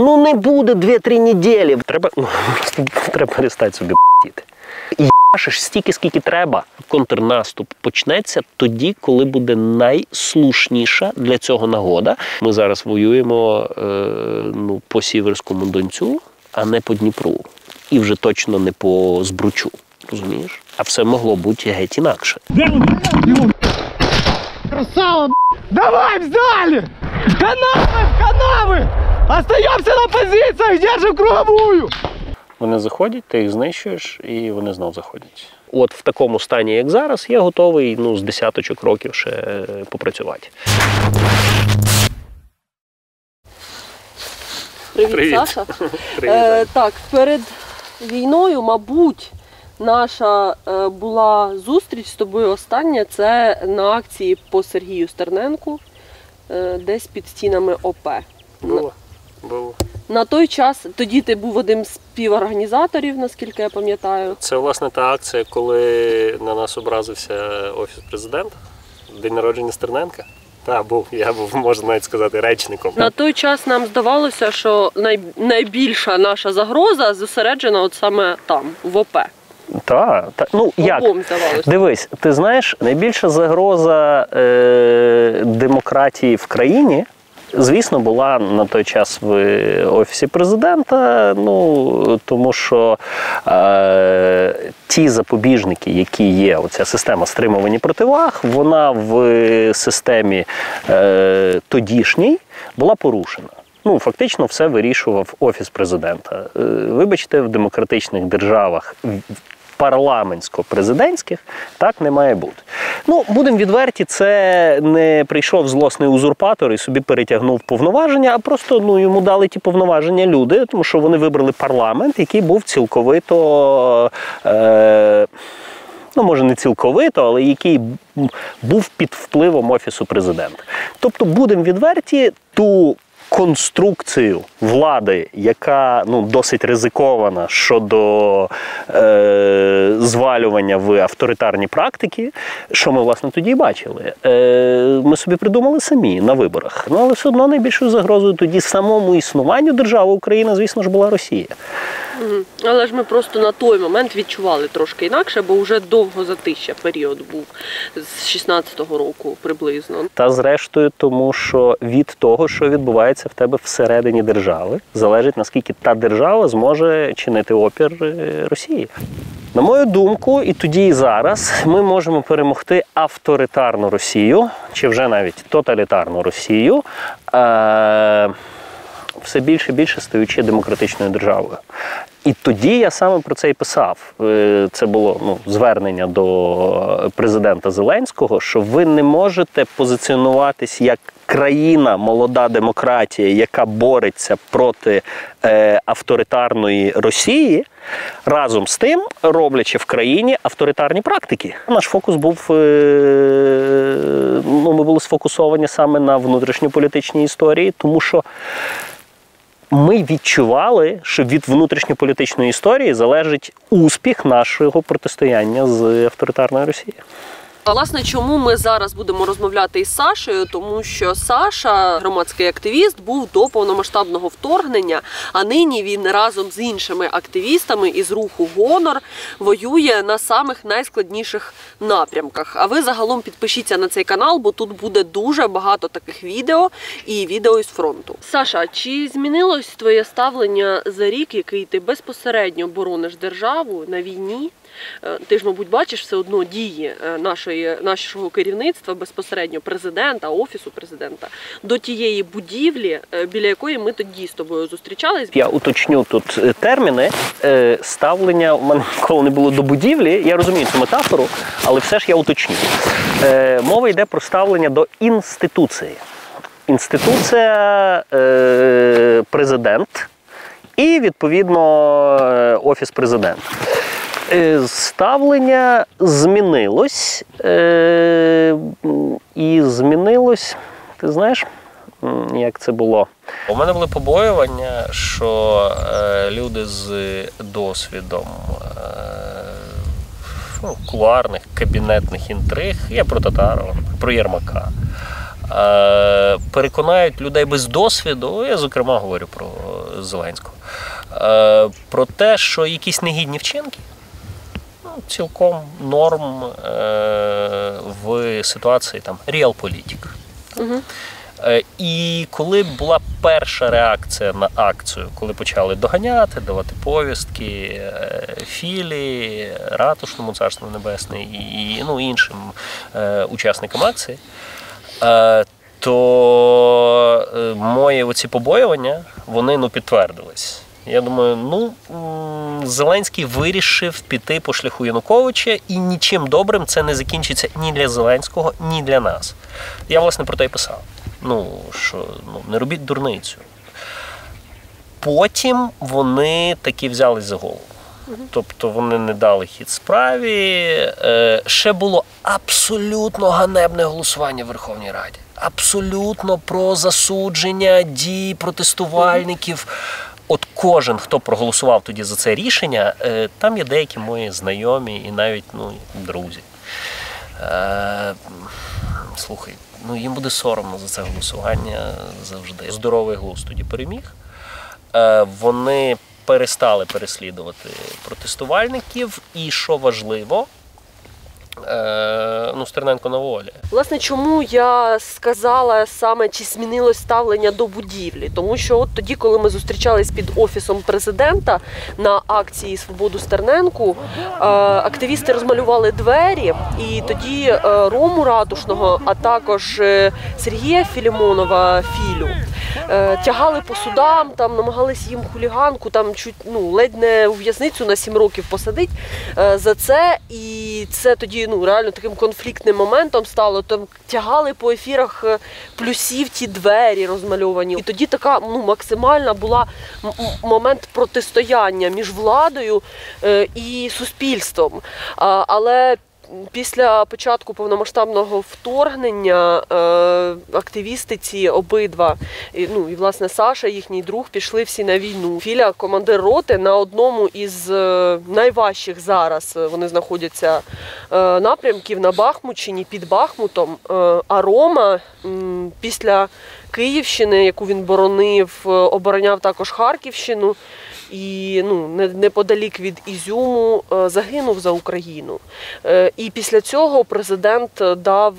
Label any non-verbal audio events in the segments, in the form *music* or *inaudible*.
Ну не буде 2-3 неділі. Треба, ну, *laughs* треба перестати собі п***іти. І їбашиш стільки, скільки треба. Контрнаступ почнеться тоді, коли буде найслушніша для цього нагода. Ми зараз воюємо е, ну, по Сіверському Донцю, а не по Дніпру. І вже точно не по Збручу. Розумієш? А все могло бути геть інакше. Красава! Давай, взяли! Канавы, в Остаемся на позициях, держим круговую! Вони заходять, ти їх знищуєш, і вони знов заходять. От в такому стані, як зараз, я готовий ну, з десяточок років ще е, попрацювати. Привіт, Привіт. Саша. *laughs* Е, так, перед війною, мабуть, наша е, була зустріч з тобою остання. Це на акції по Сергію Стерненку, е, десь під стінами ОП. Було. Було. На той час тоді ти був одним з співорганізаторів, наскільки я пам'ятаю. Це власне та акція, коли на нас образився офіс президента. День народження Стерненка. Так, був. Я був, можна навіть сказати, речником. На той час нам здавалося, що най, найбільша наша загроза зосереджена от саме там, в ОП. Так, та, ну як? Здавалося. Дивись, ти знаєш, найбільша загроза е, демократії в країні. Звісно, була на той час в офісі президента. Ну тому що е, ті запобіжники, які є, оця система стримування противаг, вона в системі е, тодішній була порушена. Ну, фактично, все вирішував офіс президента. Е, Вибачте, в демократичних державах парламентсько-президентських так не має бути. Ну, будемо відверті, це не прийшов злосний узурпатор і собі перетягнув повноваження, а просто ну, йому дали ті повноваження люди, тому що вони вибрали парламент, який був цілковито. Е- Ну, може, не цілковито, але який був під впливом офісу президента. Тобто, будемо відверті, ту конструкцію влади, яка ну, досить ризикована щодо е, звалювання в авторитарні практики, що ми власне тоді бачили. Е, ми собі придумали самі на виборах. Ну, але все одно найбільшою загрозою тоді самому існуванню держави України, звісно ж, була Росія. Але ж ми просто на той момент відчували трошки інакше, бо вже довго затища період був з 16-го року приблизно. Та зрештою, тому що від того, що відбувається в тебе всередині держави, залежить наскільки та держава зможе чинити опір е, Росії. На мою думку, і тоді, і зараз ми можемо перемогти авторитарну Росію, чи вже навіть тоталітарну Росію. Е- все більше і більше стаючи демократичною державою. І тоді я саме про це і писав. Е, Це було ну, звернення до президента Зеленського, що ви не можете позиціонуватись як країна, молода демократія, яка бореться проти е, авторитарної Росії, разом з тим роблячи в країні авторитарні практики. Наш фокус був е, ну, ми були сфокусовані саме на внутрішньополітичній історії, тому що ми відчували, що від внутрішньополітичної історії залежить успіх нашого протистояння з авторитарною Росією. А власне, чому ми зараз будемо розмовляти із Сашею? Тому що Саша, громадський активіст, був до повномасштабного вторгнення, а нині він разом з іншими активістами із руху Гонор воює на самих найскладніших напрямках. А ви загалом підпишіться на цей канал, бо тут буде дуже багато таких відео і відео із фронту. Саша, чи змінилось твоє ставлення за рік, який ти безпосередньо борониш державу на війні? Е, Ти ж, мабуть, бачиш все одно дії е, нашої, нашого керівництва, безпосередньо президента, офісу президента, до тієї будівлі, е, біля якої ми тоді з тобою зустрічались. Я уточню тут терміни. Ставлення у мене ніколи не було до будівлі. Я розумію цю метафору, але все ж я уточню. Мова йде про ставлення до інституції. Інституція президент і відповідно офіс президента. Е, Ставлення змінилось, е, і змінилось, ти знаєш, як це було? У мене були побоювання, що е, люди з досвідом ну, кулуарних кабінетних інтриг, я про Татарова, про Єрмака. переконають людей без досвіду, я зокрема говорю про Зеленського, про те, що якісь негідні вчинки цілком норм е, в ситуації там реалполітик. Е, І коли була перша реакція на акцію, коли почали доганяти, давати повістки е, Філі, Ратушному царству Небесне і ну, іншим е, учасникам акції, е, то е, мої оці побоювання вони ну, підтвердились. Я думаю, ну Зеленський вирішив піти по шляху Януковича, і нічим добрим це не закінчиться ні для Зеленського, ні для нас. Я власне про те й писав. Ну що ну, не робіть дурницю. Потім вони таки взялись за голову. Тобто вони не дали хід справі. Е, ще було абсолютно ганебне голосування в Верховній Раді. Абсолютно про засудження дій протестувальників. От кожен, хто проголосував тоді за це рішення, е, там є деякі мої знайомі і навіть ну, друзі. Е, слухай, ну їм буде соромно за це голосування завжди. Здоровий глузд тоді переміг. Е, вони перестали переслідувати протестувальників, і що важливо, е, ну, Стерненко на волі. Власне, чому я сказала саме чи змінилось ставлення до будівлі? Тому що от тоді, коли ми зустрічались під офісом президента на акції Свободу Стерненку, е, активісти розмалювали двері, і тоді е, Рому Ратушного, а також Сергія Філімонова Філю. Тягали по судам, там намагались їм хуліганку, там чуть ну ледь не у в'язницю на сім років посадить за це. І це тоді ну реально таким конфліктним моментом стало. Там тягали по ефірах е, плюсів ті двері розмальовані. І тоді така ну максимальна була момент протистояння між владою е, і суспільством. Але Після початку повномасштабного вторгнення е, активісти ці обидва, ну і власне Саша, їхній друг, пішли всі на війну. Філя, командир роти, на одному із е, найважчих зараз е, вони знаходяться напрямків на Бахмутчині під Бахмутом. А Рома після Київщини, яку він боронив, е, обороняв також Харківщину. І ну, не- неподалік від Ізюму е, загинув за Україну. Е, І після цього президент дав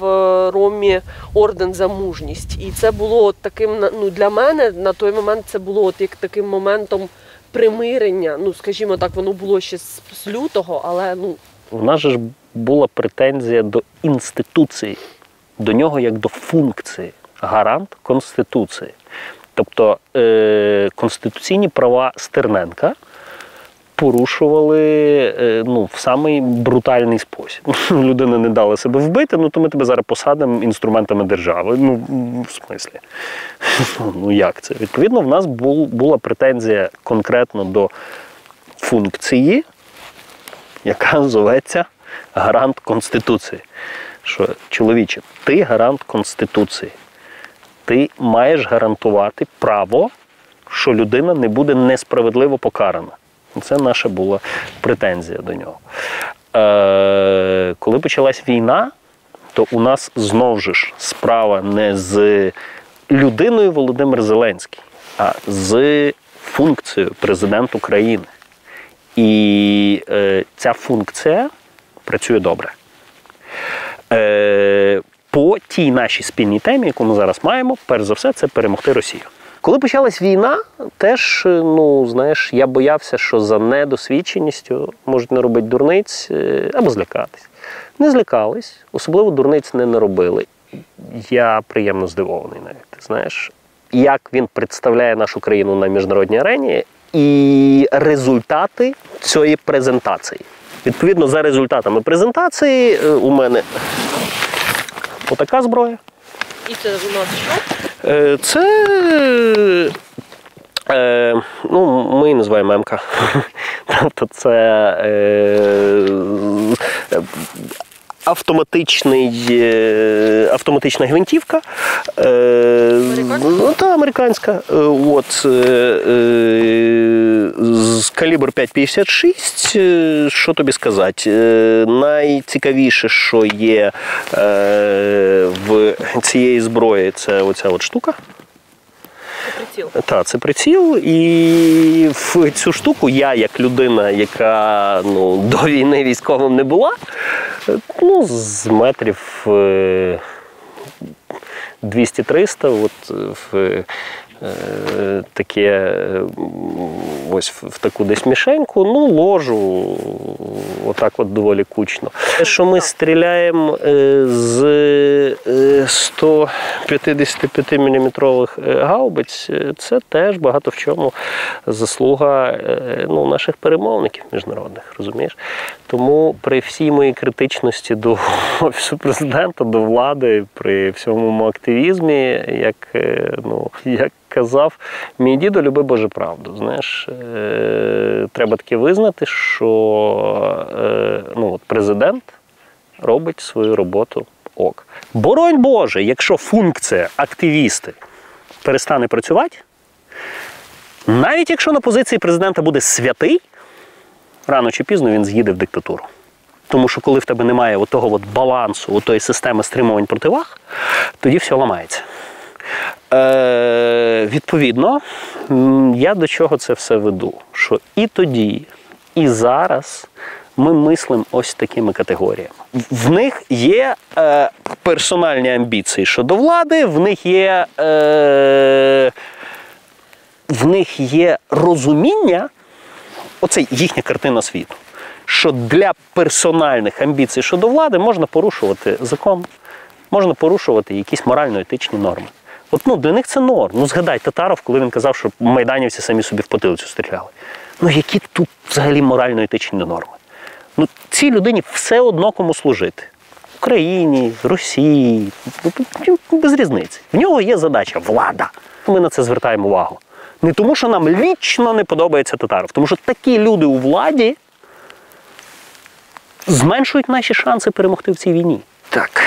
Ромі орден за мужність. І це було таким ну, для мене на той момент це було от як таким моментом примирення. Ну, скажімо так, воно було ще з, з лютого, але ну У нас же ж була претензія до інституції, до нього як до функції, гарант Конституції. Тобто е, конституційні права Стерненка порушували е, ну, в самий брутальний спосіб. *laughs* Людина не дала себе вбити, ну то ми тебе зараз посадимо інструментами держави. Ну, в смислі. *laughs* Ну як це? Відповідно, в нас бул, була претензія конкретно до функції, яка зветься гарант Конституції. Що, чоловіче, ти гарант Конституції. Ти маєш гарантувати право, що людина не буде несправедливо покарана. Це наша була претензія до нього. Е, коли почалась війна, то у нас знову ж справа не з людиною Володимир Зеленський, а з функцією президент України. І е, ця функція працює добре. Е, по тій нашій спільній темі, яку ми зараз маємо, перш за все, це перемогти Росію. Коли почалась війна, теж, е, ну знаєш, я боявся, що за недосвідченістю можуть не робити дурниць е, або злякатись. Не злякались, особливо дурниць не наробили. Я приємно здивований навіть. Знаєш, як він представляє нашу країну на міжнародній арені і результати цієї презентації. Відповідно, за результатами презентації е, у мене отака зброя. і це у нас що? Е, Це. Е, ну, ми її називаємо МК. *laughs* Тобто це е, е, автоматичний, е, автоматична гвинтівка. Е, Американська? ну, та американська. Е, От, з Калібр 5,56. е, Що тобі сказати? Найцікавіше, що є в цієї зброї, це оця от штука. Приціл. Так, це приціл, і в цю штуку я, як людина, яка ну, до війни військовим не була, ну, з метрів е, 200-300, от е, в е, таке, е, ось в таку десь мішеньку, ну, ложу, отак от доволі кучно. Те, що ми стріляємо е, з е, 155 мм гаубиць, е, це теж багато в чому заслуга е, ну, наших перемовників міжнародних, розумієш? Тому при всій моїй критичності до офісу президента, до влади, при всьому моєму активізмі, як, е, ну, як казав, мій дідо любив Боже правду. Знаєш, е, треба таки визнати, що е, ну, от президент робить свою роботу ок. Боронь Боже, якщо функція активісти перестане працювати, навіть якщо на позиції президента буде святий, рано чи пізно він з'їде в диктатуру. Тому що коли в тебе немає отого от балансу, отої системи стримувань противаг, тоді все ламається. Е, відповідно, я до чого це все веду? Що і тоді, і зараз ми мислимо ось такими категоріями. В- них є е, персональні амбіції щодо влади, в них є, е, в них є розуміння, оце їхня картина світу. Що для персональних амбіцій щодо влади можна порушувати закон, можна порушувати якісь морально-етичні норми. От ну, для них це норм. Ну згадай Татаров, коли він казав, що майданівці самі собі в потилицю стріляли. Ну які тут взагалі морально-етичні норми? Ну, цій людині все одно кому служити. Україні, Росії, ну, без різниці. В нього є задача влада. Ми на це звертаємо увагу. Не тому, що нам лічно не подобається Татаров, тому що такі люди у владі зменшують наші шанси перемогти в цій війні. Так.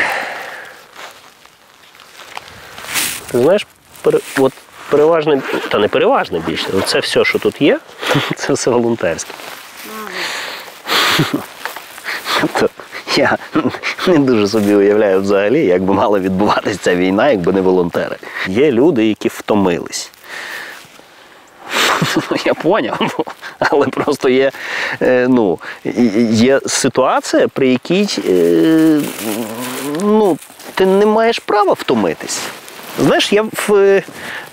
Ти знаєш, от переважно, та не переважно більше, це все, що тут є, *laughs* це все волонтерське. *laughs* Тобто я не дуже собі уявляю взагалі, як би мала відбуватися ця війна, якби не волонтери. Є люди, які втомились. *laughs* Я поняв, але просто є, е, ну, є ситуація, при якій е, ну, ти не маєш права втомитись. Знаєш, я в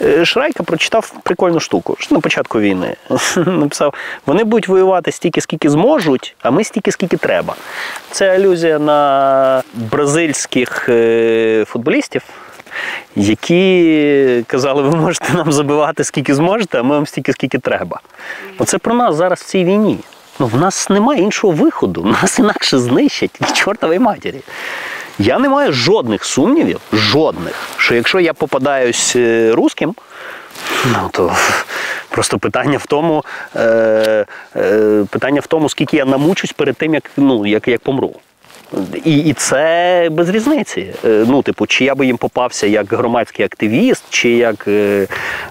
е, Шрайка прочитав прикольну штуку на початку війни. *laughs* Написав: вони будуть воювати стільки, скільки зможуть, а ми стільки, скільки треба. Це алюзія на бразильських е, футболістів, які казали, ви можете нам забивати скільки зможете, а ми вам стільки, скільки треба. Оце про нас зараз в цій війні. Ну, в нас немає іншого виходу, *laughs* нас інакше знищать чортової матері. Я не маю жодних сумнівів, жодних, що якщо я попадаюсь е, русським, ну то просто питання в тому, е, е, питання в тому, скільки я намучусь перед тим, як, ну, як, як помру. І, і це без різниці. Е, Ну, типу, чи я би їм попався як громадський активіст, чи як е,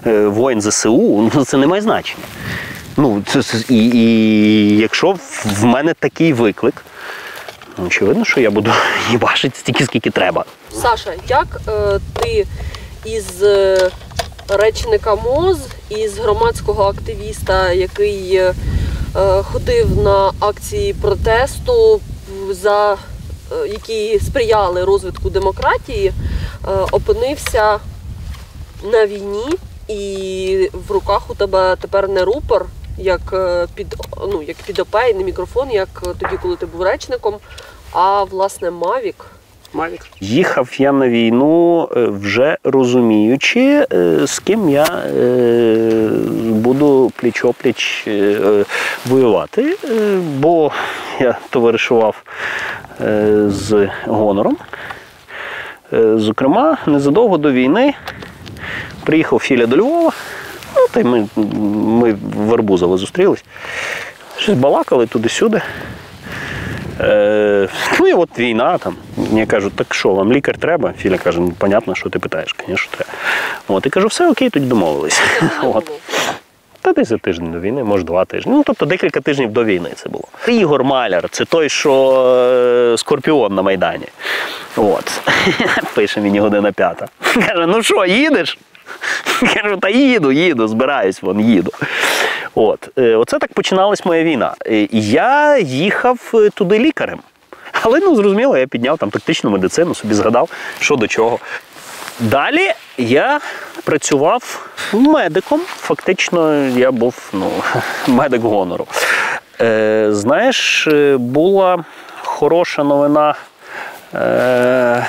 е, воїн ЗСУ, ну це не має значення. Ну, це, і, і якщо в- мене такий виклик, очевидно, що я буду *laughs* їбашити стільки, скільки треба. Саша, як е, ти із е, речника МОЗ, із громадського активіста, який е, е, ходив на акції протесту, за, е, які сприяли розвитку демократії, е, опинився на війні, і в руках у тебе тепер не рупор, як е, під, ну, як під ОП, не мікрофон, як тоді, коли ти був речником, а власне Мавік. Мавік. Їхав я на війну е, вже розуміючи, е, з ким я е, буду пліч-опліч е, е, воювати, Е, бо я товаришував е, з гонором. Е, Зокрема, незадовго до війни приїхав Філя до Львова. Ну, та й ми, ми в Арбузово зустрілись. Щось балакали туди-сюди. Е, ну і от війна там. Мені кажуть, так що, вам лікар треба? Філя каже, ну понятно, що ти питаєш, звісно, треба. От, і кажу, все окей, тоді домовились. От. Та десь за тиждень до війни, може два тижні. Ну, тобто декілька тижнів до війни це було. Ігор Маляр, це той, що е, скорпіон на Майдані. От. *laughs* Пише мені година п'ята. Каже: ну що, їдеш? *laughs* Кажу, та їду, їду, збираюсь, вон їду. От. Е, Оце так починалась моя війна. Е, Я їхав е, туди лікарем. Але ну зрозуміло, я підняв там тактичну медицину, собі згадав, що до чого. Далі я працював медиком. Фактично, я був ну, *laughs* медик гонору. Е, знаєш, була хороша новина. Е,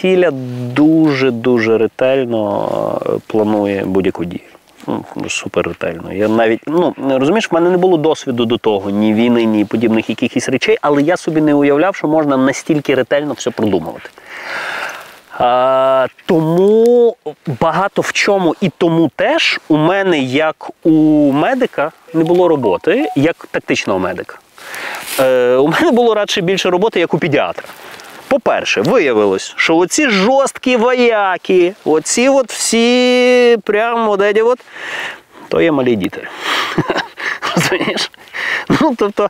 Філя дуже-дуже ретельно е, планує будь-яку дію. Ну, супер ретельно. Я навіть, ну розумієш, в мене не було досвіду до того, ні війни, ні подібних якихось речей, але я собі не уявляв, що можна настільки ретельно все продумувати. А, тому багато в чому і тому теж у мене, як у медика, не було роботи, як тактичного медика. Е, у мене було радше більше роботи, як у педіатра. По-перше, виявилось, що оці жорсткі вояки, оці от всі прямо от, от, то є малі діти. *laughs* Розумієш? Ну, тобто,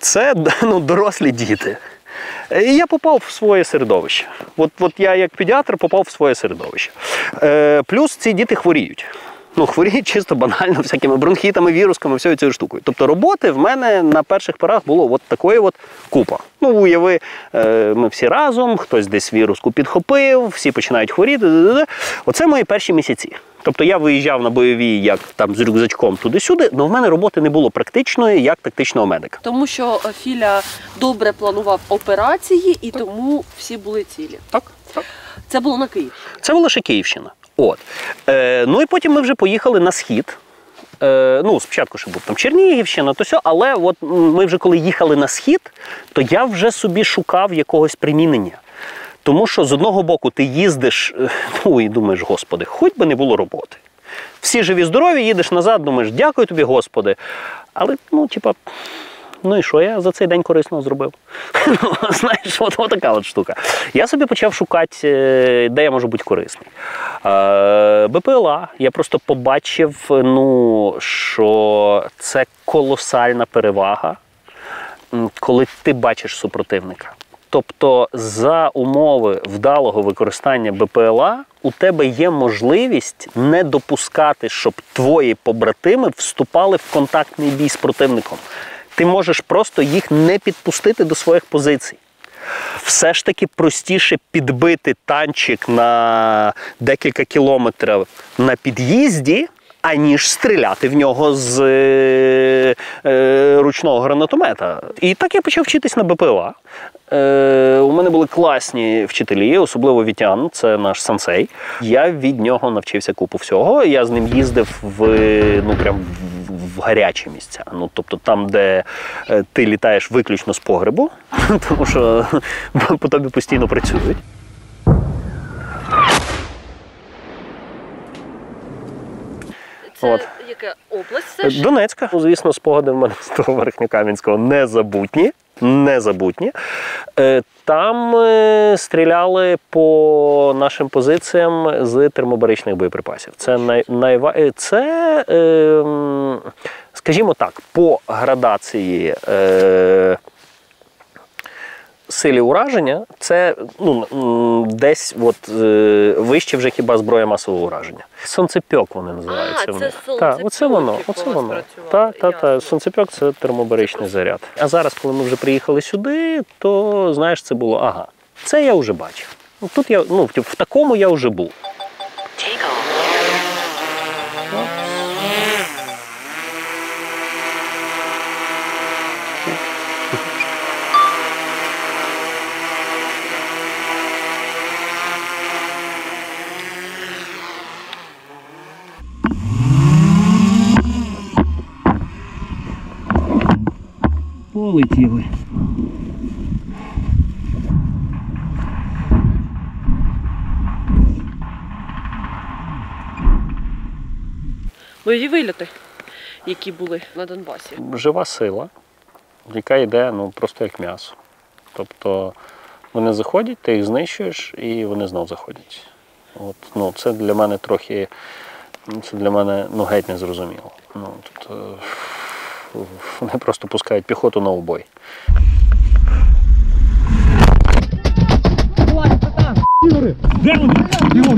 це ну, дорослі діти. І я попав в своє середовище. От, от я як педіатр попав в своє середовище. Е, плюс ці діти хворіють. Ну, хворіють чисто банально, всякими бронхітами, вірусками, всією цією штукою. Тобто роботи в мене на перших порах було от такої от купа. Ну, уяви, е, ми всі разом, хтось десь віруску підхопив, всі починають хворіти. Оце мої перші місяці. Тобто я виїжджав на бойові як там з рюкзачком туди-сюди, але в мене роботи не було практичної як тактичного медика. Тому що е, Філя добре планував операції, і тому всі були цілі. Так, так. Це було на Київ. Це була ще Київщина. От. Е, ну і потім ми вже поїхали на схід. Е, ну, спочатку ще був там Чернігівщина, то все, але от ми вже коли їхали на схід, то я вже собі шукав якогось примінення. Тому що з одного боку ти їздиш, е, ну і думаєш, господи, хоч би не було роботи. Всі живі, здорові, їдеш назад, думаєш, дякую тобі, Господи. Але, ну, типа, ну і що я за цей день корисного зробив? *laughs* Ну, Знаєш, от, от така от штука. Я собі почав шукати, е, де я можу бути корисний. Е, БПЛА. Я просто побачив, ну, що це колосальна перевага, коли ти бачиш супротивника. Тобто, за умови вдалого використання БПЛА у тебе є можливість не допускати, щоб твої побратими вступали в контактний бій з противником. Ти можеш просто їх не підпустити до своїх позицій. Все ж таки простіше підбити танчик на декілька кілометрів на під'їзді, аніж стріляти в нього з е, е, ручного гранатомета. І так я почав вчитись на БПЛА. Е, у мене були класні вчителі, особливо Вітян, це наш сенсей. Я від нього навчився купу всього. Я з ним їздив в ну прям в- гарячі місця. Ну тобто там, де е, ти літаєш виключно з погребу, *laughs* тому що по тобі постійно працюють. Це От. яка область? Це? Донецька. Ну, звісно, спогади в мене з того Верхньокам'янського незабутні. Незабутні. Е, Там е, стріляли по нашим позиціям з термобаричних боєприпасів. Це най, е, це, е, скажімо так, по градації. Силі ураження це ну, десь от, е, вище вже хіба зброя масового ураження. Сонцепьок вони називаються. А, це Так, оце воно. Оце воно. Та, та, так. Сонцепьок це термобаричний заряд. А зараз, коли ми вже приїхали сюди, то знаєш, це було ага. Це я вже бачив. Тут я ну, в такому я вже був. Полетіли. Бойові вильоти, які були на Донбасі. жива сила, яка йде ну, просто як м'ясо. Тобто вони заходять, ти їх знищуєш і вони знов заходять. От, ну, це для мене трохи Ну, Це для мене ну, геть не зрозуміло. Ну, тобто, вони просто пускають піхоту на обой.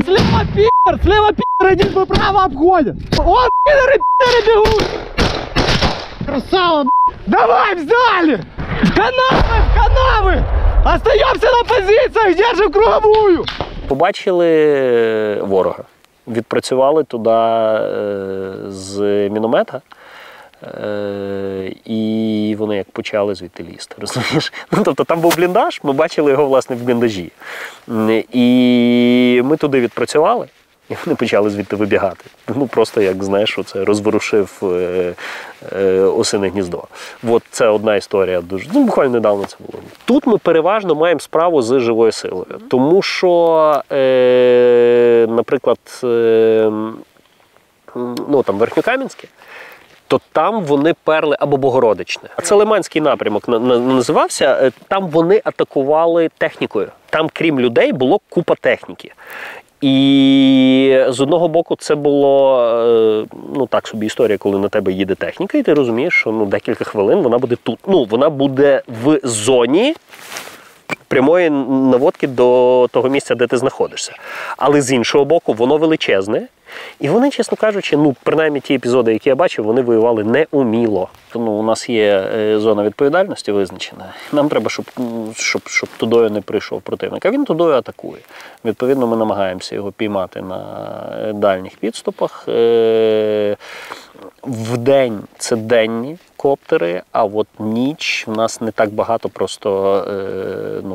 Слева пидор, слева пидор, один бы право обходит. О, пидоры, пидоры бегут. Красава, б***ь. Давай, взяли. Канавы, в канавы. Остаемся на позициях, держим круговую. Побачили ворога, відпрацювали туди е, з міномета. Е, і вони як почали звідти лізти, розумієш? Ну, тобто там був бліндаж, ми бачили його власне в бліндажі. І ми туди відпрацювали, і вони почали звідти вибігати. Ну просто як знаєш, це розворушив е, е, осине гніздо. От це одна історія дуже. Ну, буквально недавно це було. Тут ми переважно маємо справу з живою силою, тому що, е, наприклад, е, ну там Верхньокам'янське, то там вони перли або Богородичне. А це Лиманський напрямок на- на- називався. Е, Там вони атакували технікою. Там, крім людей, було купа техніки. І з одного боку, це було е, ну так собі історія, коли на тебе їде техніка, і ти розумієш, що ну декілька хвилин вона буде тут. Ну вона буде в зоні прямої наводки до того місця, де ти знаходишся. Але з іншого боку, воно величезне. І вони, чесно кажучи, ну принаймні ті епізоди, які я бачив, вони воювали неуміло. Тому у нас є е, зона відповідальності визначена. Нам треба, щоб, щоб, щоб тудою не прийшов противник. А він тудою атакує. Відповідно, ми намагаємося його піймати на е, дальніх підступах. Е, В день це денні коптери, а от ніч в нас не так багато просто е, ну,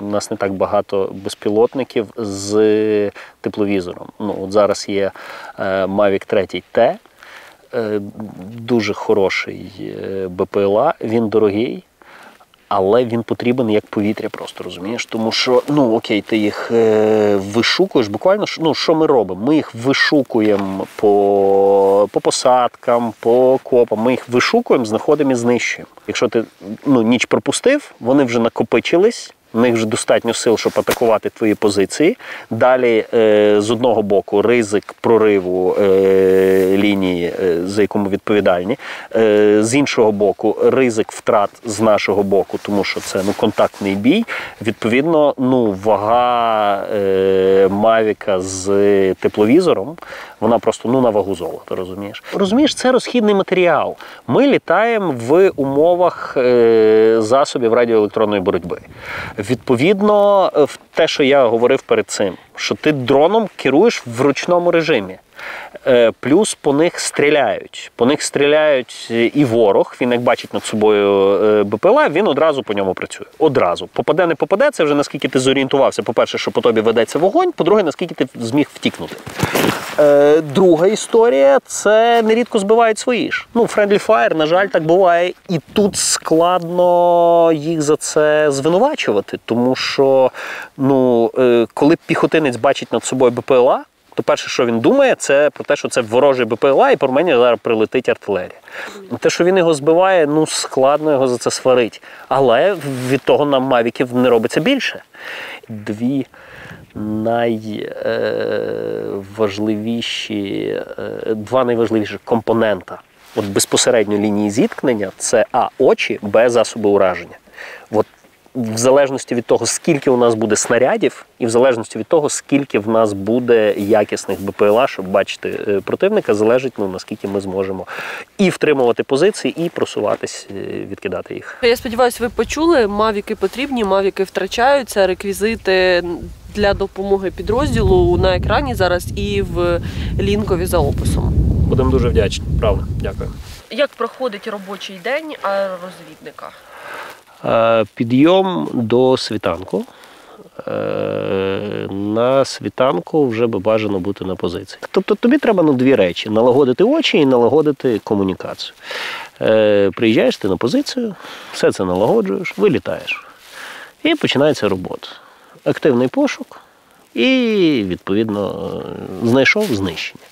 у нас не так багато безпілотників з тепловізором. Ну, от зараз є е, Mavic 3 T, е, дуже хороший е, БПЛА, він дорогий. Але він потрібен як повітря, просто розумієш. Тому що, ну окей, ти їх е, вишукуєш. Буквально ну, що ми робимо? Ми їх вишукуємо по, по посадкам, по копам. Ми їх вишукуємо, знаходимо і знищуємо. Якщо ти ну, ніч пропустив, вони вже накопичились. В них вже достатньо сил, щоб атакувати твої позиції. Далі, е, з одного боку, ризик прориву е, лінії, е, за яку ми відповідальні. З іншого боку, ризик втрат з нашого боку, тому що це ну, контактний бій. Відповідно, ну, вага Мавіка з тепловізором, вона просто ну, на вагу золота, розумієш? Розумієш, це розхідний матеріал. Ми літаємо в умовах засобів радіоелектронної боротьби. Відповідно, е, в те, що я говорив перед цим, що ти дроном керуєш в ручному режимі. Е, Плюс по них стріляють. По них стріляють е, і ворог. Він як бачить над собою е, БПЛА, він одразу по ньому працює. Одразу. Попаде, не попаде, це вже наскільки ти зорієнтувався. По-перше, що по тобі ведеться вогонь, по-друге, наскільки ти зміг втікнути. Друга історія це нерідко збивають свої ж. Ну, Friendly Fire, на жаль, так буває. І тут складно їх за це звинувачувати, тому що ну, коли піхотинець бачить над собою БПЛА, то перше, що він думає, це про те, що це ворожий БПЛА, і по мені зараз прилетить артилерія. Те, що він його збиває, ну складно його за це сварить. Але від того нам мавіків не робиться більше. Дві найважливіші, два найважливіші компонента от безпосередньо лінії зіткнення це А, очі, Б, засоби ураження. От в залежності від того, скільки у нас буде снарядів, і в залежності від того, скільки в нас буде якісних БПЛА, щоб бачити е, противника, залежить ну, наскільки ми зможемо і втримувати позиції, і просуватись, е, відкидати їх. Я сподіваюся, ви почули, мавіки потрібні, мавіки втрачаються, реквізити для допомоги підрозділу на екрані зараз і в лінкові за описом. Будемо дуже вдячні. Правда, дякую. Як проходить робочий день аеророзвідника? Е, Підйом до світанку. Е, На світанку вже би бажано бути на позиції. Тобто тобі треба ну, дві речі: налагодити очі і налагодити комунікацію. Е, Приїжджаєш ти на позицію, все це налагоджуєш, вилітаєш. І починається робота. Активний пошук і, відповідно, знайшов знищення.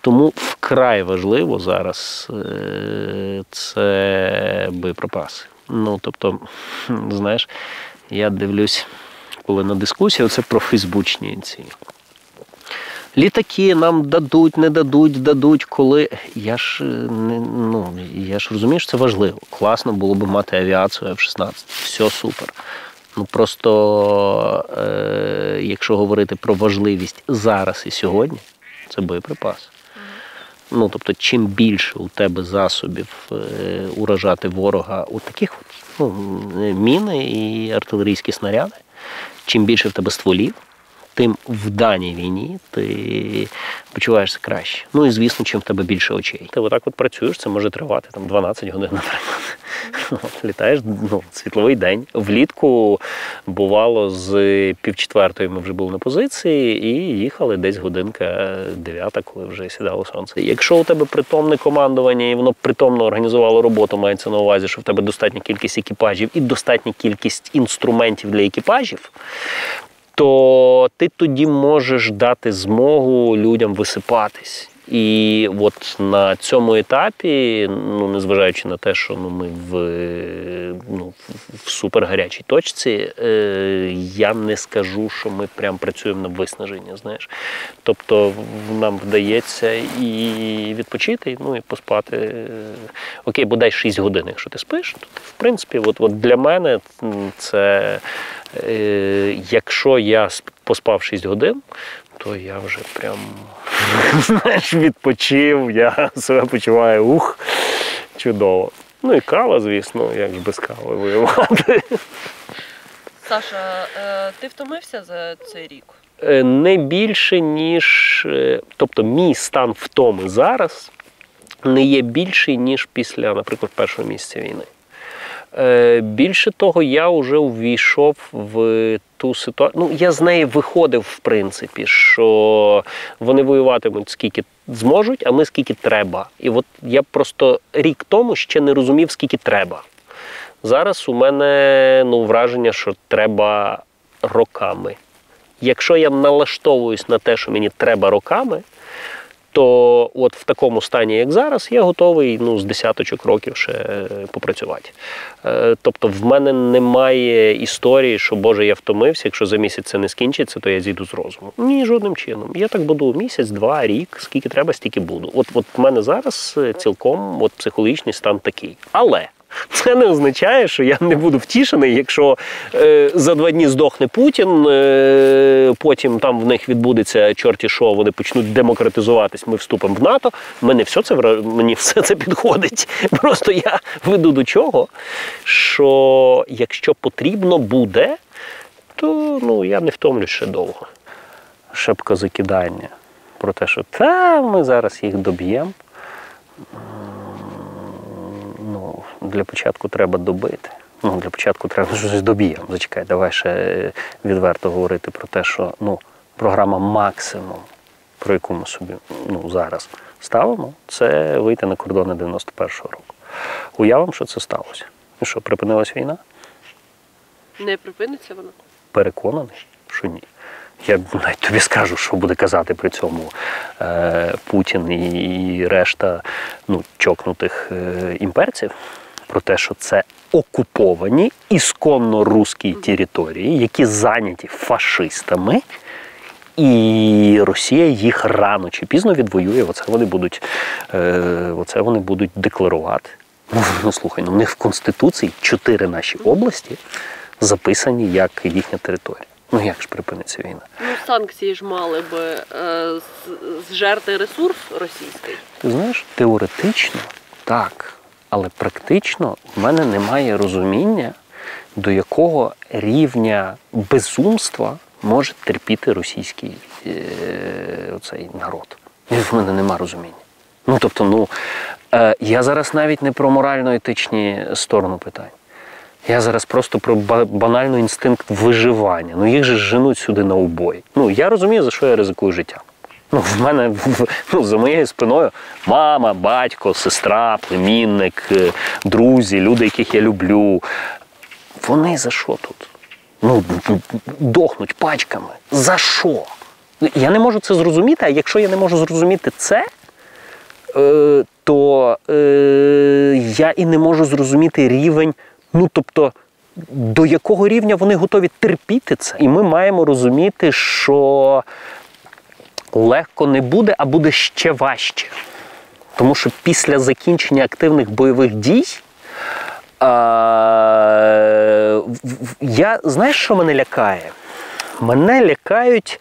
Тому вкрай важливо зараз це боєприпаси. Ну, тобто, знаєш, я дивлюсь, коли на дискусію, це про фейсбучні ці Літаки нам дадуть, не дадуть, дадуть, коли. Я ж е, ну я ж розумію, що це важливо. Класно було б мати авіацію F-16. Все супер. Ну просто е, якщо говорити про важливість зараз і сьогодні, це боєприпас. Ну, тобто, чим більше у тебе засобів е, уражати ворога у таких ну, міни і артилерійські снаряди, чим більше в тебе стволів, тим в даній війні ти почуваєшся краще. Ну і звісно, чим в тебе більше очей. Ти отак от працюєш, це може тривати там 12 годин, наприклад. Літаєш ну, світловий день. Влітку бувало з півчетвертої ми вже були на позиції і їхали десь годинка дев'ята, коли вже сідало сонце. Якщо у тебе притомне командування і воно притомно організувало роботу, мається на увазі, що в тебе достатня кількість екіпажів і достатня кількість інструментів для екіпажів, то ти тоді можеш дати змогу людям висипатись. І от на цьому етапі, ну незважаючи на те, що ну ми в ну, в супергарячій точці, е, я не скажу, що ми прям працюємо на виснаження. Знаєш, тобто нам вдається і відпочити, ну і поспати. Окей, бодай 6 годин, якщо ти спиш, то в принципі, от, от для мене це. Е, якщо я поспав 6 годин, то я вже прям знаєш, відпочив, я себе почуваю ух, чудово. Ну і кава, звісно, як ж без кави воювати. Саша, е, ти втомився за цей рік? Е, не більше, ніж. Тобто, мій стан втоми зараз не є більший, ніж після, наприклад, першого місяця війни. Е, більше того, я вже увійшов в ту ситуацію. Ну, я з неї виходив, в принципі, що вони воюватимуть скільки зможуть, а ми скільки треба. І от я просто рік тому ще не розумів, скільки треба. Зараз у мене ну, враження, що треба роками. Якщо я налаштовуюсь на те, що мені треба роками, то от в такому стані, як зараз, я готовий ну, з десяточок років ще попрацювати. Е, тобто в мене немає історії, що Боже, я втомився, якщо за місяць це не скінчиться, то я зійду з розуму. Ні, жодним чином. Я так буду місяць, два, рік, скільки треба, стільки буду. От от в мене зараз е, цілком от психологічний стан такий. Але. *laughs* Це не означає, що я не буду втішений, якщо е, за два дні здохне Путін, е, потім там в них відбудеться чорті що, вони почнуть демократизуватись, ми вступимо в НАТО. Мені все це мені все це підходить. *laughs* Просто я веду до чого, що якщо потрібно буде, то ну, я не втомлюсь ще довго. Шепка закидання про те, що та ми зараз їх доб'ємо для початку треба добити. Ну, Для початку треба *laughs* щось доб'ємо. Зачекай, давай ще відверто говорити про те, що ну, програма максимум, про яку ми собі ну, зараз ставимо, це вийти на кордони 91-го року. Уявимо, що це сталося. І що, припинилась війна? Не припиниться вона? Переконаний, що ні. Я навіть тобі скажу, що буде казати при цьому е, Путін і решта ну, чокнутих е, імперців про те, що це окуповані ісконно руські території, які зайняті фашистами. І Росія їх рано чи пізно відвоює. Оце вони будуть е, оце вони будуть декларувати. Ну, ну слухай, ну в них в Конституції чотири наші області записані як їхня територія. Ну як ж припиниться війна? Ну санкції ж мали би е, зжерти ресурс російський. Ти знаєш, теоретично так, але практично в мене немає розуміння, до якого рівня безумства може терпіти російський е, оцей народ. В мене нема розуміння. Ну тобто, ну е, я зараз навіть не про морально-етичні сторону питань. Я зараз просто про банальний інстинкт виживання. Ну їх же женуть сюди на убой. Ну я розумію, за що я ризикую життям. Ну, в мене *laughs* ну, за моєю спиною мама, батько, сестра, племінник, е, друзі, люди, яких я люблю. Вони за що тут? Ну, дохнуть пачками. За що? Я не можу це зрозуміти, а якщо я не можу зрозуміти це, е, то е, я і не можу зрозуміти рівень. Ну тобто, до якого рівня вони готові терпіти це? І ми маємо розуміти, що легко не буде, а буде ще важче. Тому що після закінчення активних бойових дій. А, я знаєш, що мене лякає? Мене лякають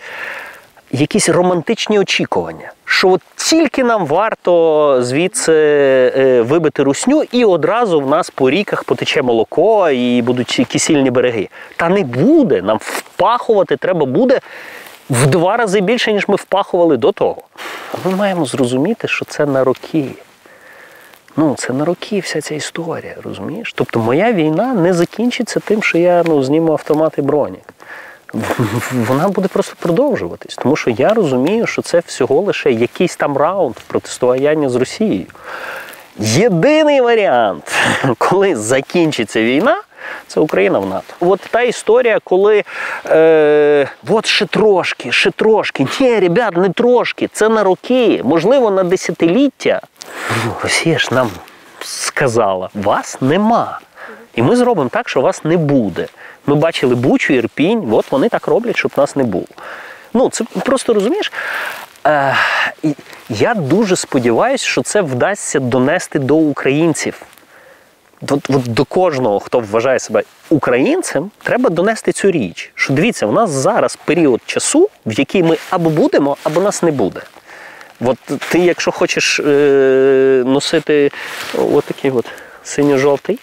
якісь романтичні очікування, що от тільки нам варто звідси е, вибити русню, і одразу в нас по ріках потече молоко і будуть кисільні береги. Та не буде. Нам впахувати треба буде в два рази більше, ніж ми впахували до того. А Ми маємо зрозуміти, що це на роки. Ну, це на роки вся ця історія, розумієш? Тобто моя війна не закінчиться тим, що я ну, зніму автомат і бронік. Вона буде просто продовжуватись, тому що я розумію, що це всього лише якийсь там раунд в протистоянні з Росією. Єдиний варіант, *laughs* коли закінчиться війна, це Україна в НАТО. От та історія, коли е, от ще трошки, ще трошки. Ні, ребят, не трошки. Це на роки, можливо, на десятиліття. Росія ж нам сказала, вас нема. І ми зробимо так, що вас не буде. Ми бачили Бучу, Ірпінь, от вони так роблять, щоб нас не було. Ну, це просто розумієш. Е, Я дуже сподіваюся, що це вдасться донести до українців. От До кожного, хто вважає себе українцем, треба донести цю річ. Що дивіться, у нас зараз період часу, в який ми або будемо, або нас не буде. От ти, якщо хочеш е, носити отакий от синьо-жовтий,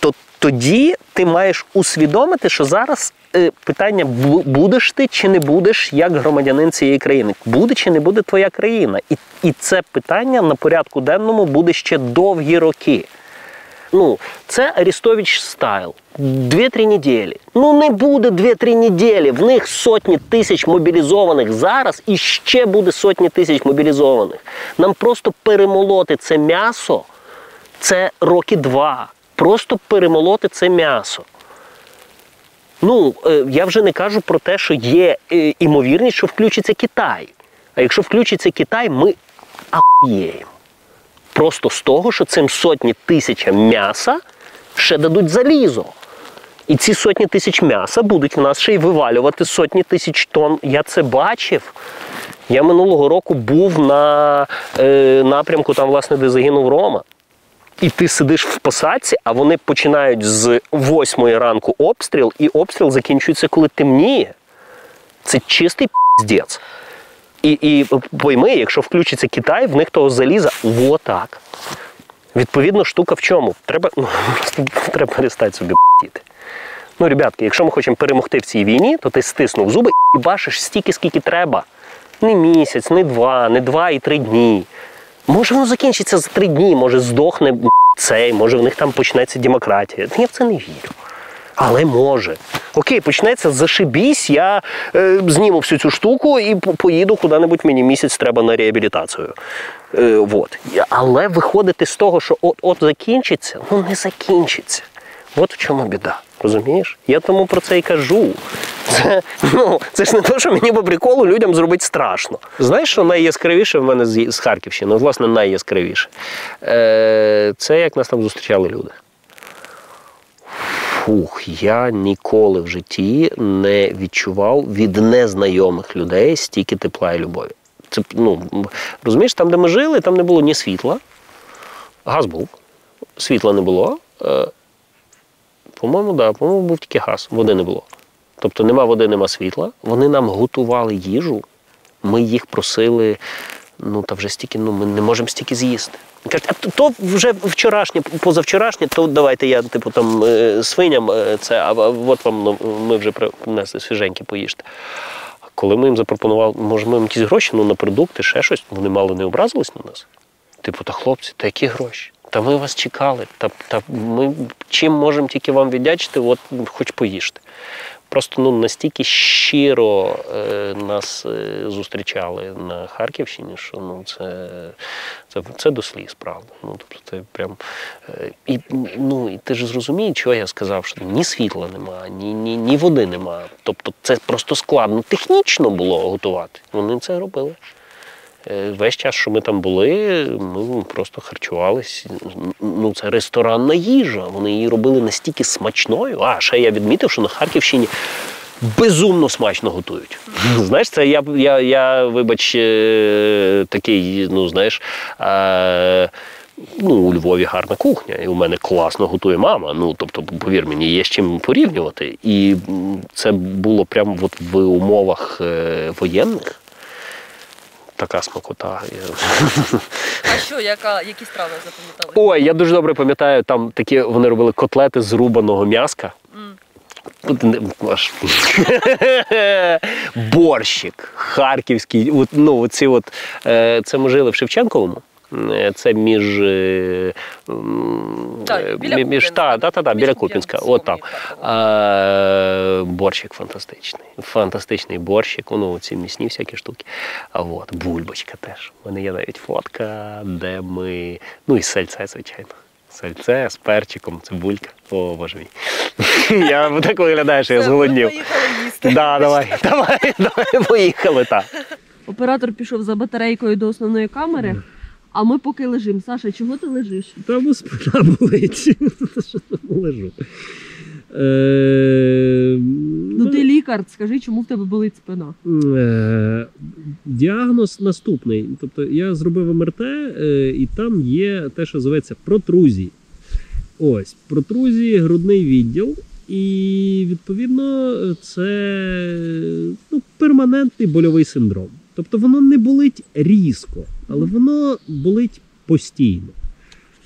то тоді ти маєш усвідомити, що зараз е, питання будеш ти чи не будеш як громадянин цієї країни. Буде чи не буде твоя країна? І, І це питання на порядку денному буде ще довгі роки. Ну, це Арістович стайл. Дві-три неділі. Ну не буде дві-три неділі. В них сотні тисяч мобілізованих зараз і ще буде сотні тисяч мобілізованих. Нам просто перемолоти це м'ясо. Це роки два. Просто перемолоти це м'ясо. Ну, е, я вже не кажу про те, що є е, імовірність, що включиться Китай. А якщо включиться Китай, ми ахуєємо. Просто з того, що цим сотні тисяч м'яса ще дадуть залізо. І ці сотні тисяч м'яса будуть в нас ще й вивалювати сотні тисяч тонн. Я це бачив. Я минулого року був на е, напрямку, там, власне, де загинув Рома. І ти сидиш в посадці, а вони починають з восьмої ранку обстріл, і обстріл закінчується, коли темніє. Це чистий піздець. І і пойми, якщо включиться Китай, в них того заліза отак. Відповідно, штука в чому? Треба ну, треба перестати собі п***іти. Ну, ребятки, якщо ми хочемо перемогти в цій війні, то ти стиснув зуби і бачиш стільки, скільки треба. Не місяць, не два, не два і три дні. Може, воно закінчиться за три дні, може здохне цей, може в них там почнеться демократія. Я в це не вірю. Але може. Окей, почнеться зашибісь, я е, зніму всю цю штуку і поїду куди-небудь мені місяць треба на реабілітацію. Е, вот. Але виходити з того, що от-от закінчиться, ну не закінчиться. От в чому біда. Розумієш? Я тому про це і кажу. Це ну, це ж не те, що мені по приколу людям зробити страшно. Знаєш, що найяскравіше в мене з Харківщини, ну, власне, найяскравіше. Е, Це як нас там зустрічали люди. Фух, я ніколи в житті не відчував від незнайомих людей стільки тепла і любові. Це, ну, Розумієш, там, де ми жили, там не було ні світла. Газ був, світла не було. Е, по-моєму, да, по-моєму, був тільки газ, води не було. Тобто нема води, нема світла. Вони нам готували їжу, ми їх просили, ну та вже стільки, ну ми не можемо стільки з'їсти. Кажуть, а то вже вчорашнє, позавчорашнє, то давайте я типу там е, свиням е, це, а от вам ну, ми вже принесли свіженькі поїжте. Коли ми їм запропонували, може, ми їм якісь гроші ну, на продукти, ще щось, вони мало не образились на нас. Типу, та хлопці, та які гроші? Та ми вас чекали, та та ми чим можемо тільки вам віддячити, от хоч поїжте. Просто ну, настільки щиро е, нас е, зустрічали на Харківщині, що ну, це це, це до сліз, правда. Ну, тобто це прям, е, і, ну, і ти ж зрозумієш, чого я сказав, що ні світла нема, ні, ні, ні води нема. Тобто це просто складно. Технічно було готувати. Вони це робили. Е, весь час, що ми там були, ми просто харчувалися. Ну, це ресторанна їжа. Вони її робили настільки смачною. А ще я відмітив, що на Харківщині безумно смачно готують. Знаєш, це я, я, я вибач, е, такий, ну знаєш. Е, Ну, у Львові гарна кухня, і у мене класно готує мама. Ну, тобто, повір мені, є з чим порівнювати. І це було прямо от в умовах е, воєнних. Така смакота. А що, яка, які страви запам'ятали? Ой, я дуже добре пам'ятаю, там такі вони робили котлети з рубаного м'яска. Борщик, харківський. От, ну, оці от, е, це ми жили в Шевченковому. Це між, е, Так, біля між та, та, та, та, біля Куп'янська. От там. А, борщик фантастичний. Фантастичний борщик. Ну, ці місні всякі штуки. А от, бульбочка теж. У мене є навіть фотка, де ми. Ну і сальце, звичайно. Сальце з перчиком, цибулька. О, боже мій. *laughs* Я так виглядаю, що я зголоднів. Да, давай, *laughs* давай, давай, поїхали. Так. Оператор пішов за батарейкою до основної камери, а ми поки лежимо. Саша, чого ти лежиш? Та бо спина болить. *laughs* Що там лежу. Е, Ну ти лікар, скажи, чому в тебе болить спина? Е, Діагноз наступний. Тобто я зробив МРТ, е, і там є те, що називається протрузії. Ось, протрузії, грудний відділ. І відповідно це ну, перманентний больовий синдром. Тобто воно не болить різко, але воно болить постійно.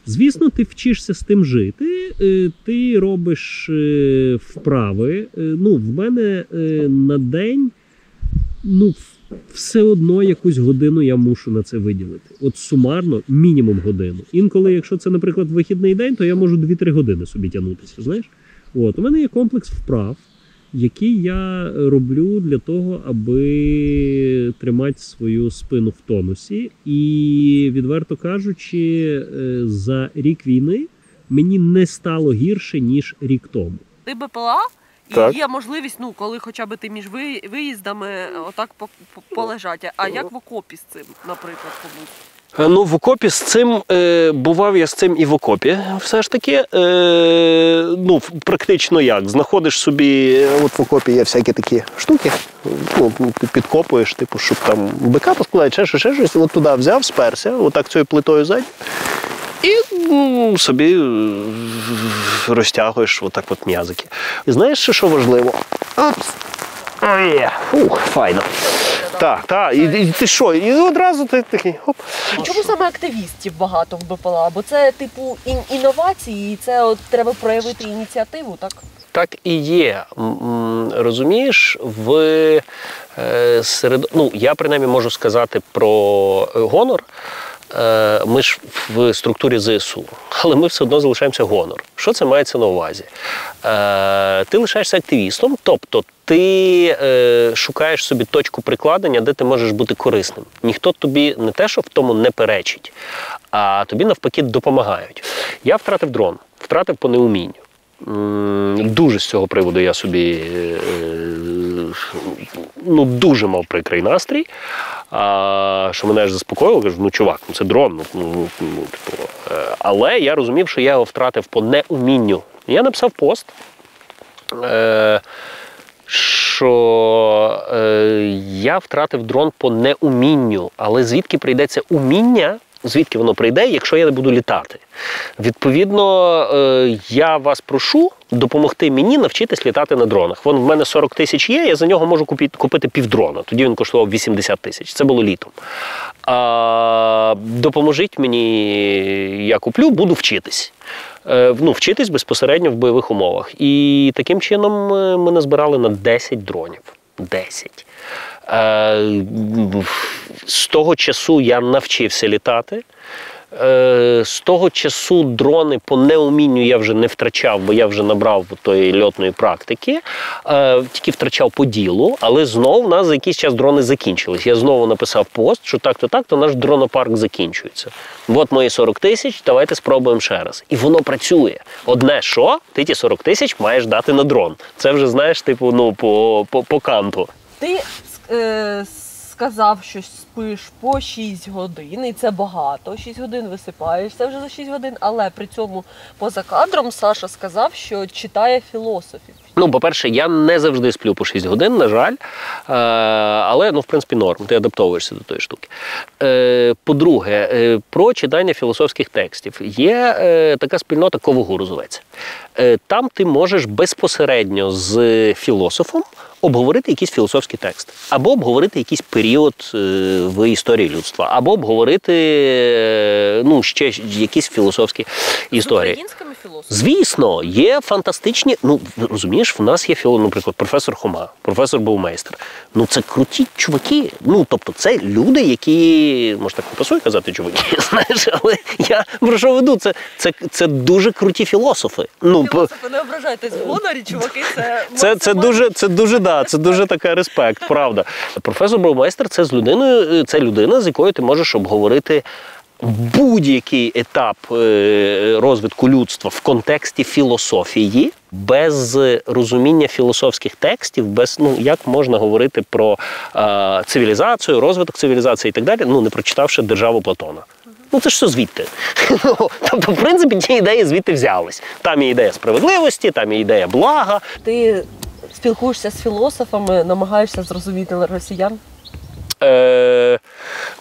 Звісно, ти вчишся з тим жити, е, ти робиш е, вправи. Е, Ну, в мене на день ну, все одно якусь годину я мушу на це виділити. От сумарно мінімум годину. Інколи, якщо це, наприклад, вихідний день, то я можу 2-3 години собі тягнутися. Знаєш? От, у мене є комплекс вправ, які я роблю для того, аби тримати свою спину в тонусі. І, відверто кажучи, е, за рік війни мені не стало гірше, ніж рік тому. Ти БПЛА? І Так. є можливість, ну коли хоча б ти між виїздами отак по- по- полежати. А як в окопі з цим, наприклад, побути? Е, Ну, в окопі з цим е, бував я з цим і в окопі. Все ж таки, е, ну, практично як. Знаходиш собі, е, от в окопі є всякі такі штуки. Ну, підкопуєш, типу, щоб там бика поскладати, ще ще щось. От туди взяв, сперся, отак цією плитою ззаді. І ну, собі е, розтягуєш отак от м'язики. І знаєш, що важливо? Опс. Ой, є. Ух, файно. Так, так. І, і ти що? І одразу ти такий хоп. Чому саме активістів багато в БПЛА? Бо це типу ін- інновації, і це от треба проявити ініціативу, так? Так і є. М, Розумієш, в е, серед... ну, я принаймні можу сказати про е, гонор. Е, Ми ж в структурі ЗСУ, але ми все одно залишаємося гонор. Що це мається на увазі? Е, Ти лишаєшся активістом, тобто ти е, шукаєш собі точку прикладення, де ти можеш бути корисним. Ніхто тобі не те, що в тому не перечить, а тобі навпаки допомагають. Я втратив дрон, втратив по неумінню. Дуже з цього приводу я собі е, ну, дуже мав прикрий настрій. А, що мене аж заспокоїло, кажу, ну чувак, ну це дрон. Ну, ну, ну, типу, е, але я розумів, що я його втратив по неумінню. Я написав пост. Е, що е, я втратив дрон по неумінню, але звідки прийдеться уміння, звідки воно прийде, якщо я не буду літати. Відповідно, е, я вас прошу допомогти мені навчитись літати на дронах. Вон в мене 40 тисяч є, я за нього можу купити, купити півдрона. Тоді він коштував 80 тисяч. Це було літом. А, допоможіть мені, я куплю, буду вчитись. Е, ну, вчитись безпосередньо в бойових умовах. І таким чином е, ми назбирали на 10 дронів. 10. Е, з того часу я навчився літати. Е, З того часу дрони по неумінню я вже не втрачав, бо я вже набрав тої льотної практики, Е, тільки втрачав по ділу, але знову в нас за якийсь час дрони закінчились. Я знову написав пост, що так-то так, то наш дронопарк закінчується. От мої 40 тисяч, давайте спробуємо ще раз. І воно працює. Одне що, ти ті 40 тисяч маєш дати на дрон. Це вже знаєш, типу, ну, по, по, по канту. Ти е, сказав, що спиш по 6 годин, і це багато. 6 годин висипаєшся вже за 6 годин, але при цьому поза кадром Саша сказав, що читає філософів. Ну, по-перше, я не завжди сплю по 6 годин, на жаль. Е, але, ну, в принципі, норм, ти адаптовуєшся до тої штуки. Е, по-друге, е, про читання філософських текстів. Є така спільнота Ковогуру зветься. Е, там ти можеш безпосередньо з філософом обговорити якийсь філософський текст, або обговорити якийсь період в історії людства, або обговорити ну, ще якісь філософські історії. українськими філософами. Звісно, є фантастичні. Ну розумієш, в нас є філо, наприклад, професор Хома, професор Бовмейстер. Ну це круті чуваки. Ну тобто, це люди, які може так не пасує казати чуваки, *laughs* знаєш, але я про що веду? Це, це, це дуже круті філософи. Ну Філософи, не ображайтесь в гонорі, чуваки, це це, це дуже, це дуже да, це дуже така респект, правда. Професор Броумейстер це з людиною, це людина, з якою ти можеш обговорити. Будь-який етап е, розвитку людства в контексті філософії, без розуміння філософських текстів, без ну як можна говорити про е, цивілізацію, розвиток цивілізації і так далі, ну не прочитавши державу Платона. Ну це ж все звідти. *laughs* Ну, Тобто, в принципі, ті ідеї звідти взялись. Там є ідея справедливості, там є ідея блага, Ти спілкуєшся з філософами, намагаєшся зрозуміти росіян. Е,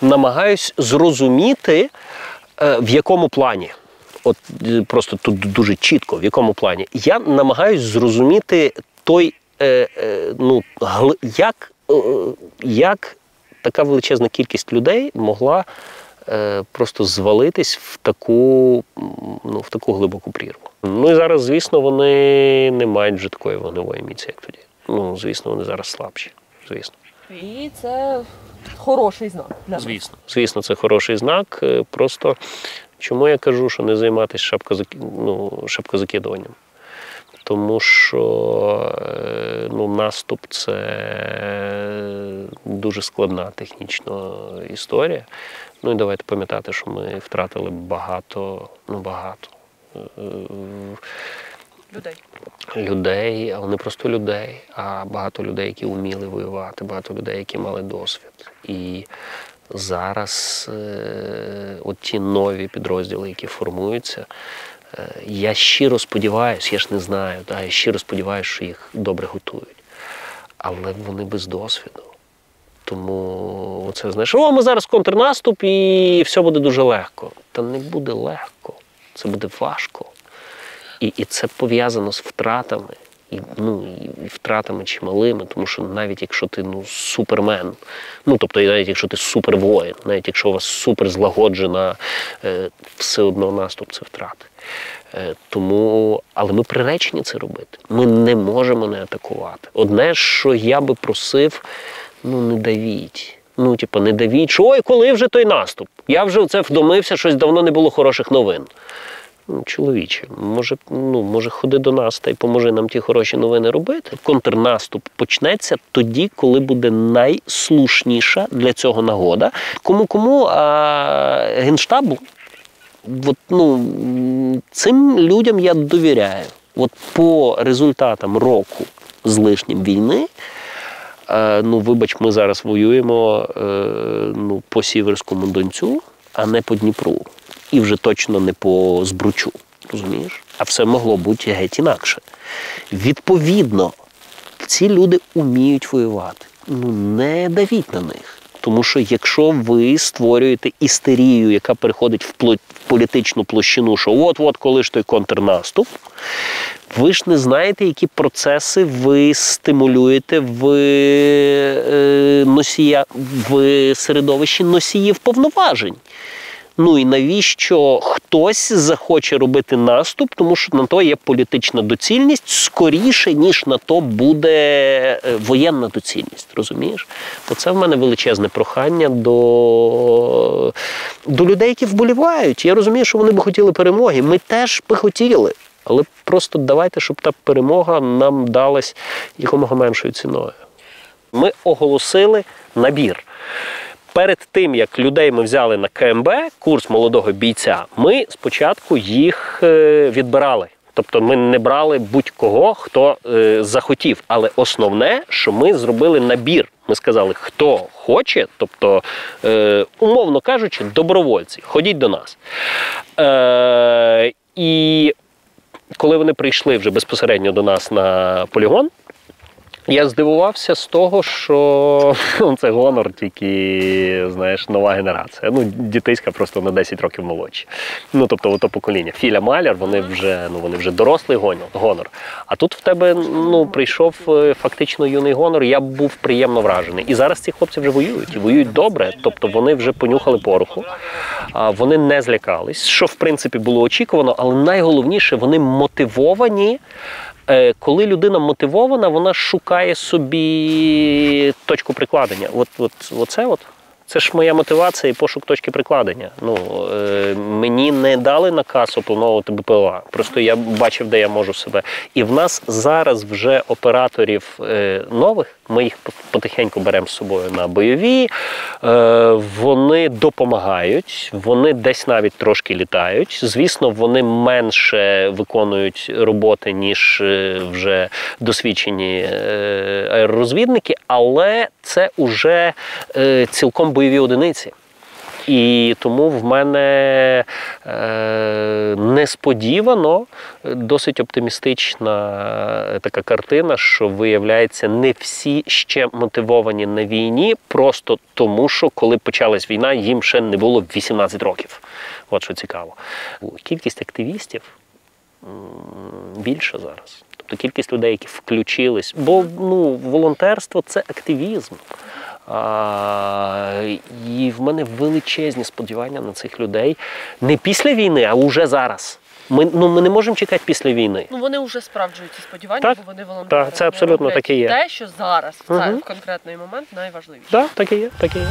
намагаюсь зрозуміти, е, в якому плані. От е, просто тут дуже чітко, в якому плані. Я намагаюсь зрозуміти той, е, е, ну, гли- як, е, як така величезна кількість людей могла е, просто звалитись в таку, ну, в таку глибоку прірву. Ну і зараз, звісно, вони не мають вже такої вогневої міці, як тоді. Ну, звісно, вони зараз слабші. Звісно. І це хороший знак для. Звісно, звісно, це хороший знак. Е, Просто чому я кажу, що не займатися ну, шапкозакидуванням? Тому що е, ну, наступ це дуже складна технічна історія. Ну і давайте пам'ятати, що ми втратили багато, ну багато е, людей. людей, але не просто людей, а багато людей, які вміли воювати, багато людей, які мали досвід. І зараз е, от ті нові підрозділи, які формуються, е, я щиро сподіваюся, я ж не знаю, да, я щиро сподіваюся, що їх добре готують. Але вони без досвіду. Тому оце знаєш, о, ми зараз контрнаступ і все буде дуже легко. Та не буде легко, це буде важко. І, і це пов'язано з втратами, і, ну, і втратами чималими, тому що навіть якщо ти ну, супермен, ну тобто навіть якщо ти супервоїн, навіть якщо у вас супер злагоджена, е, все одно наступ це втрати. Е, тому, але ми приречені це робити. Ми не можемо не атакувати. Одне, що я би просив, ну не давіть. Ну, типу, не давіть, що ой, коли вже той наступ? Я вже це вдомився, щось давно не було хороших новин. Чоловіче, може, ну, може, ходи до нас та й поможи нам ті хороші новини робити. Контрнаступ почнеться тоді, коли буде найслушніша для цього нагода. Кому кому а Генштабу, от, ну, цим людям я довіряю. От по результатам року з лишнім війни. Е, ну, вибач, ми зараз воюємо е, ну, по Сіверському Донцю, а не по Дніпру. І вже точно не по Збручу. Розумієш? А все могло бути геть інакше. Відповідно, ці люди вміють воювати. Ну, не давіть на них. Тому що якщо ви створюєте істерію, яка переходить в, політичну площину, що от-от, коли ж той контрнаступ, ви ж не знаєте, які процеси ви стимулюєте в е, носія в середовищі носіїв повноважень. Ну і навіщо хтось захоче робити наступ, тому що на то є політична доцільність скоріше, ніж на то буде е, воєнна доцільність. Розумієш? Оце в мене величезне прохання до, до людей, які вболівають. Я розумію, що вони би хотіли перемоги. Ми теж би хотіли. Але просто давайте, щоб та перемога нам далась якомога меншою ціною. Ми оголосили набір. Перед тим, як людей ми взяли на КМБ, курс молодого бійця, ми спочатку їх е, відбирали. Тобто ми не брали будь-кого, хто е, захотів. Але основне, що ми зробили набір. Ми сказали, хто хоче, тобто, е, умовно кажучи, добровольці, ходіть до нас. Е, і коли вони прийшли вже безпосередньо до нас на полігон, я здивувався з того, що *laughs* ну, це гонор, тільки знаєш, нова генерація. Ну, дітиська просто на 10 років молодші. Ну, тобто, ото покоління. Філя Маляр, вони вже, ну, вони вже дорослий гонор. А тут в тебе ну, прийшов е, фактично юний гонор. Я був приємно вражений. І зараз ці хлопці вже воюють. І воюють добре. Тобто вони вже понюхали пороху, вони не злякались, що в принципі було очікувано, але найголовніше, вони мотивовані. Е, Коли людина мотивована, вона шукає собі точку прикладення. От, от, оце от. Це ж моя мотивація і пошук точки прикладення. Ну, е, мені не дали наказ опановувати БПЛА. Просто я бачив, де я можу себе. І в нас зараз вже операторів е, нових, ми їх потихеньку беремо з собою на бойові. Е, вони допомагають, вони десь навіть трошки літають. Звісно, вони менше виконують роботи, ніж е, вже досвідчені е, аеророзвідники, але це вже е, цілком бойові одиниці. І тому в мене е, несподівано досить оптимістична е, така картина, що виявляється, не всі ще мотивовані на війні, просто тому, що коли почалась війна, їм ще не було 18 років. От що цікаво. Кількість активістів більша зараз. Тобто кількість людей, які включились, бо ну, волонтерство це активізм. І в мене величезні сподівання на цих людей не після війни, а вже зараз. Ми, ну, ми не можемо чекати після війни. Ну вони вже справджують ці сподівання, Так, бо вони волонтери. так, це абсолютно таке є. Те, що зараз, в цей Мгм. конкретний момент найважливіше. Так, таке є, так і є.